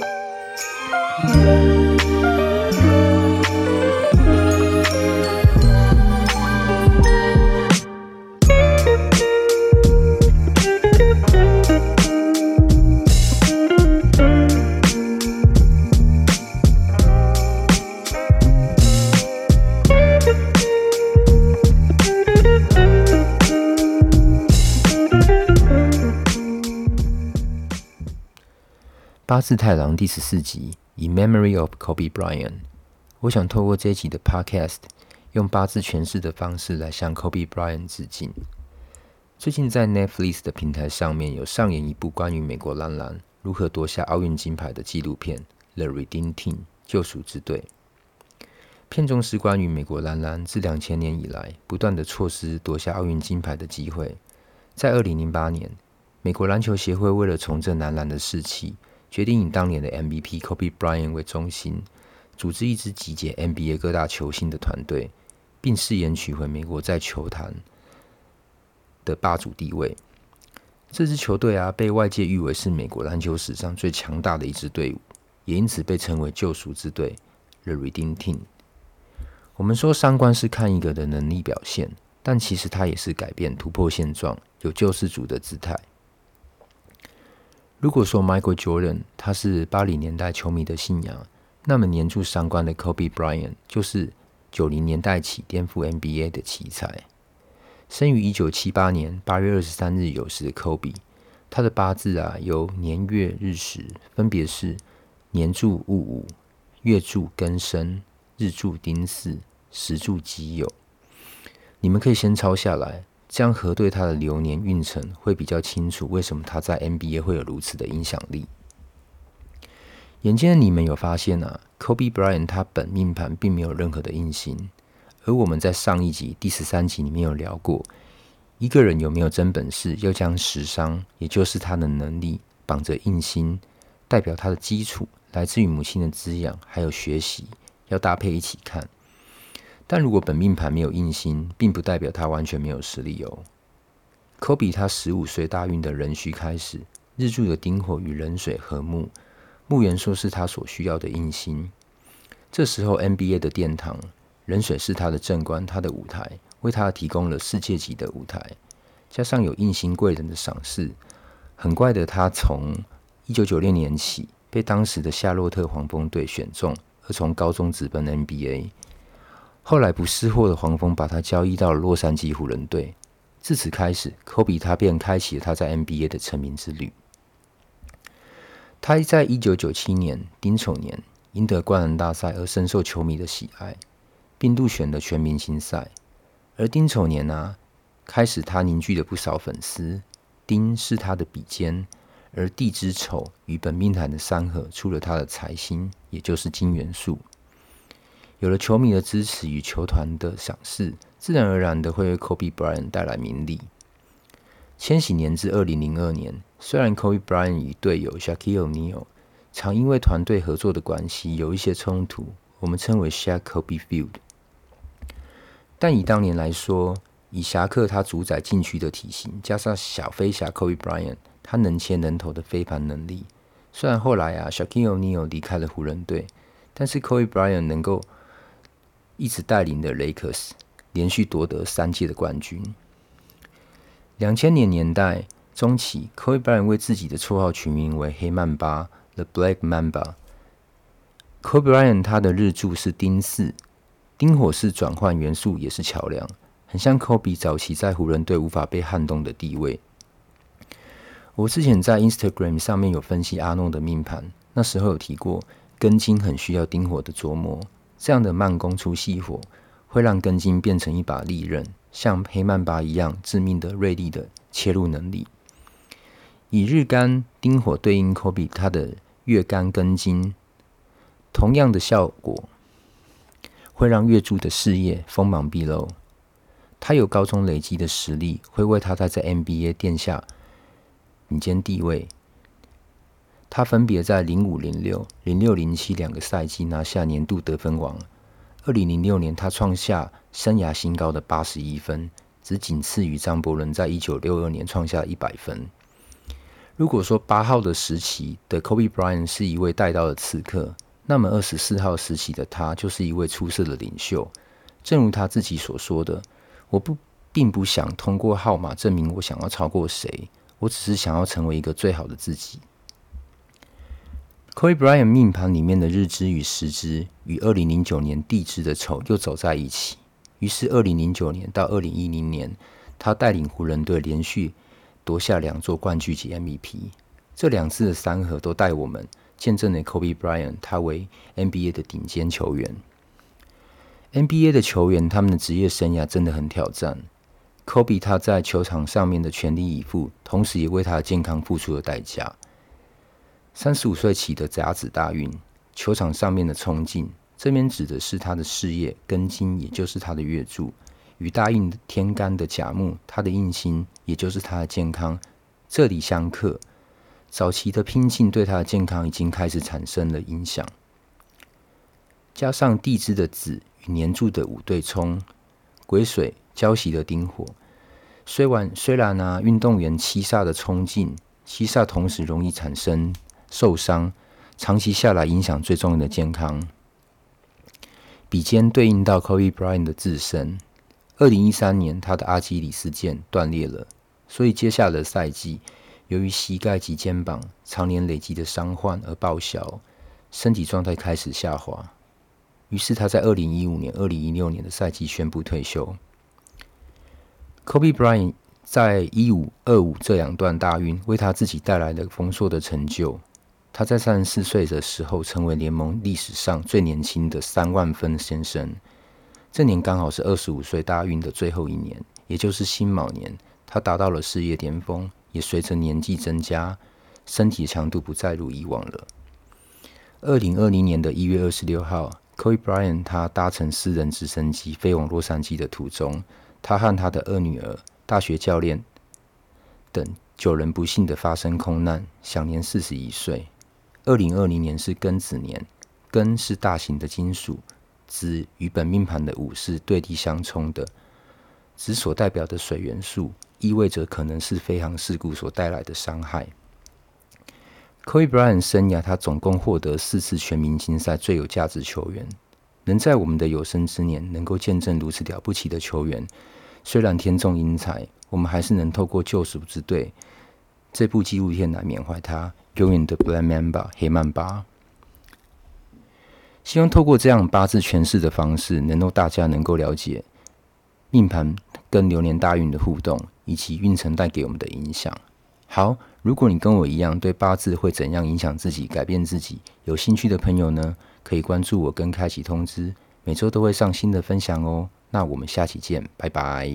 八字太郎第十四集，In Memory of Kobe Bryant。我想透过这一集的 Podcast，用八字诠释的方式来向 Kobe Bryant 致敬。最近在 Netflix 的平台上面有上演一部关于美国男篮如何夺下奥运金牌的纪录片《The Redeem Team》救赎之队。片中是关于美国男篮自两千年以来不断的错失夺下奥运金牌的机会。在二零零八年，美国篮球协会为了重振男篮的士气。决定以当年的 MVP Kobe Bryant 为中心，组织一支集结 NBA 各大球星的团队，并誓言取回美国在球坛的霸主地位。这支球队啊，被外界誉为是美国篮球史上最强大的一支队伍，也因此被称为救赎之队 （The Redeem Team）。我们说三观是看一个的能力表现，但其实它也是改变、突破现状、有救世主的姿态。如果说 Michael Jordan 他是八零年代球迷的信仰，那么年柱三观的 Kobe Bryant 就是九零年代起颠覆 NBA 的奇才。生于一九七八年八月二十三日酉时的 Kobe，他的八字啊由年月日时分别是年柱戊午、月柱庚申、日柱丁巳、时柱己酉。你们可以先抄下来。这样核对他的流年运程会比较清楚，为什么他在 NBA 会有如此的影响力？眼见你们有发现啊，Kobe Bryant 他本命盘并没有任何的印星，而我们在上一集第十三集里面有聊过，一个人有没有真本事，要将食伤，也就是他的能力绑着印星，代表他的基础来自于母亲的滋养，还有学习，要搭配一起看。但如果本命盘没有印星，并不代表他完全没有实力哦。科比他十五岁大运的壬戌开始，日柱的丁火与壬水合木，木元素是他所需要的印星。这时候 NBA 的殿堂，壬水是他的正官，他的舞台，为他提供了世界级的舞台。加上有印星贵人的赏识，很怪的他从一九九六年起被当时的夏洛特黄蜂队选中，而从高中直奔 NBA。后来不识货的黄蜂把他交易到了洛杉矶湖人队，自此开始，科比他便开启了他在 NBA 的成名之旅。他在一九九七年丁丑年赢得灌篮大赛而深受球迷的喜爱，并入选了全明星赛。而丁丑年啊，开始他凝聚了不少粉丝。丁是他的比肩，而地之丑与本命盘的三合出了他的财星，也就是金元素。有了球迷的支持与球团的赏识，自然而然的会为 Kobe Bryant 带来名利。千禧年至二零零二年，虽然 Kobe Bryant 与队友 Shaquille O'Neal 常因为团队合作的关系有一些冲突，我们称为 Shaq-Kobe Feud。但以当年来说，以侠客他主宰禁区的体型，加上小飞侠 Kobe Bryant 他能切能投的飞盘能力，虽然后来啊 Shaquille O'Neal 离开了湖人队，但是 Kobe Bryant 能够一直带领的雷克斯连续夺得三届的冠军。两千年年代中期，Kobe Bryant 为自己的绰号取名为“黑曼巴 ”（The Black Mamba）。Kobe Bryant 他的日柱是丁巳，丁火是转换元素，也是桥梁，很像 Kobe 早期在湖人队无法被撼动的地位。我之前在 Instagram 上面有分析阿诺的命盘，那时候有提过根金很需要丁火的琢磨。这样的慢工出细活，会让根金变成一把利刃，像黑曼巴一样致命的锐利的切入能力。以日干丁火对应科比他的月干根金，同样的效果会让月柱的事业锋芒毕露。他有高中累积的实力，会为他在在 NBA 奠下顶尖地位。他分别在零五零六、零六零七两个赛季拿下年度得分王。二零零六年，他创下生涯新高的八十一分，只仅次于张伯伦在一九六二年创下一百分。如果说八号的时期的 Kobe Bryant 是一位带刀的刺客，那么二十四号时期的他就是一位出色的领袖。正如他自己所说的：“我不并不想通过号码证明我想要超过谁，我只是想要成为一个最好的自己。” Kobe Bryant 命盘里面的日支与时支与二零零九年地支的丑又走在一起，于是二零零九年到二零一零年，他带领湖人队连续夺下两座冠军及 MVP。这两次的三合都带我们见证了 Kobe Bryant 他为 NBA 的顶尖球员。NBA 的球员他们的职业生涯真的很挑战。Kobe 他在球场上面的全力以赴，同时也为他的健康付出了代价。三十五岁起的甲子大运，球场上面的冲劲，这边指的是他的事业庚金，也就是他的月柱，与大运天干的甲木，他的印星，也就是他的健康，这里相克。早期的拼劲对他的健康已经开始产生了影响，加上地支的子与年柱的午对冲，癸水交袭的丁火，虽然虽然呢、啊，运动员七煞的冲劲，七煞同时容易产生。受伤，长期下来影响最重要的健康。比肩对应到 Kobe Bryant 的自身，二零一三年他的阿基里斯腱断裂了，所以接下来的赛季，由于膝盖及肩膀常年累积的伤患而报销，身体状态开始下滑。于是他在二零一五年、二零一六年的赛季宣布退休。Kobe Bryant 在一五、二五这两段大运为他自己带来了丰硕的成就。他在三十四岁的时候，成为联盟历史上最年轻的三万分先生。这年刚好是二十五岁大运的最后一年，也就是辛卯年。他达到了事业巅峰，也随着年纪增加，身体强度不再如以往了。二零二零年的一月二十六号，Kobe Bryant 他搭乘私人直升机飞往洛杉矶的途中，他和他的二女儿、大学教练等九人不幸的发生空难，享年四十一岁。二零二零年是庚子年，庚是大型的金属，子与本命盘的午是对地相冲的，子所代表的水元素，意味着可能是飞航事故所带来的伤害。Kobe Bryant 生涯，他总共获得四次全明星赛最有价值球员，能在我们的有生之年能够见证如此了不起的球员，虽然天纵英才，我们还是能透过救赎之队这部纪录片来缅怀他。永远的 Black Mamba 黑曼巴，希望透过这样八字诠释的方式，能够大家能够了解命盘跟流年大运的互动，以及运程带给我们的影响。好，如果你跟我一样对八字会怎样影响自己、改变自己有兴趣的朋友呢，可以关注我跟开启通知，每周都会上新的分享哦。那我们下期见，拜拜。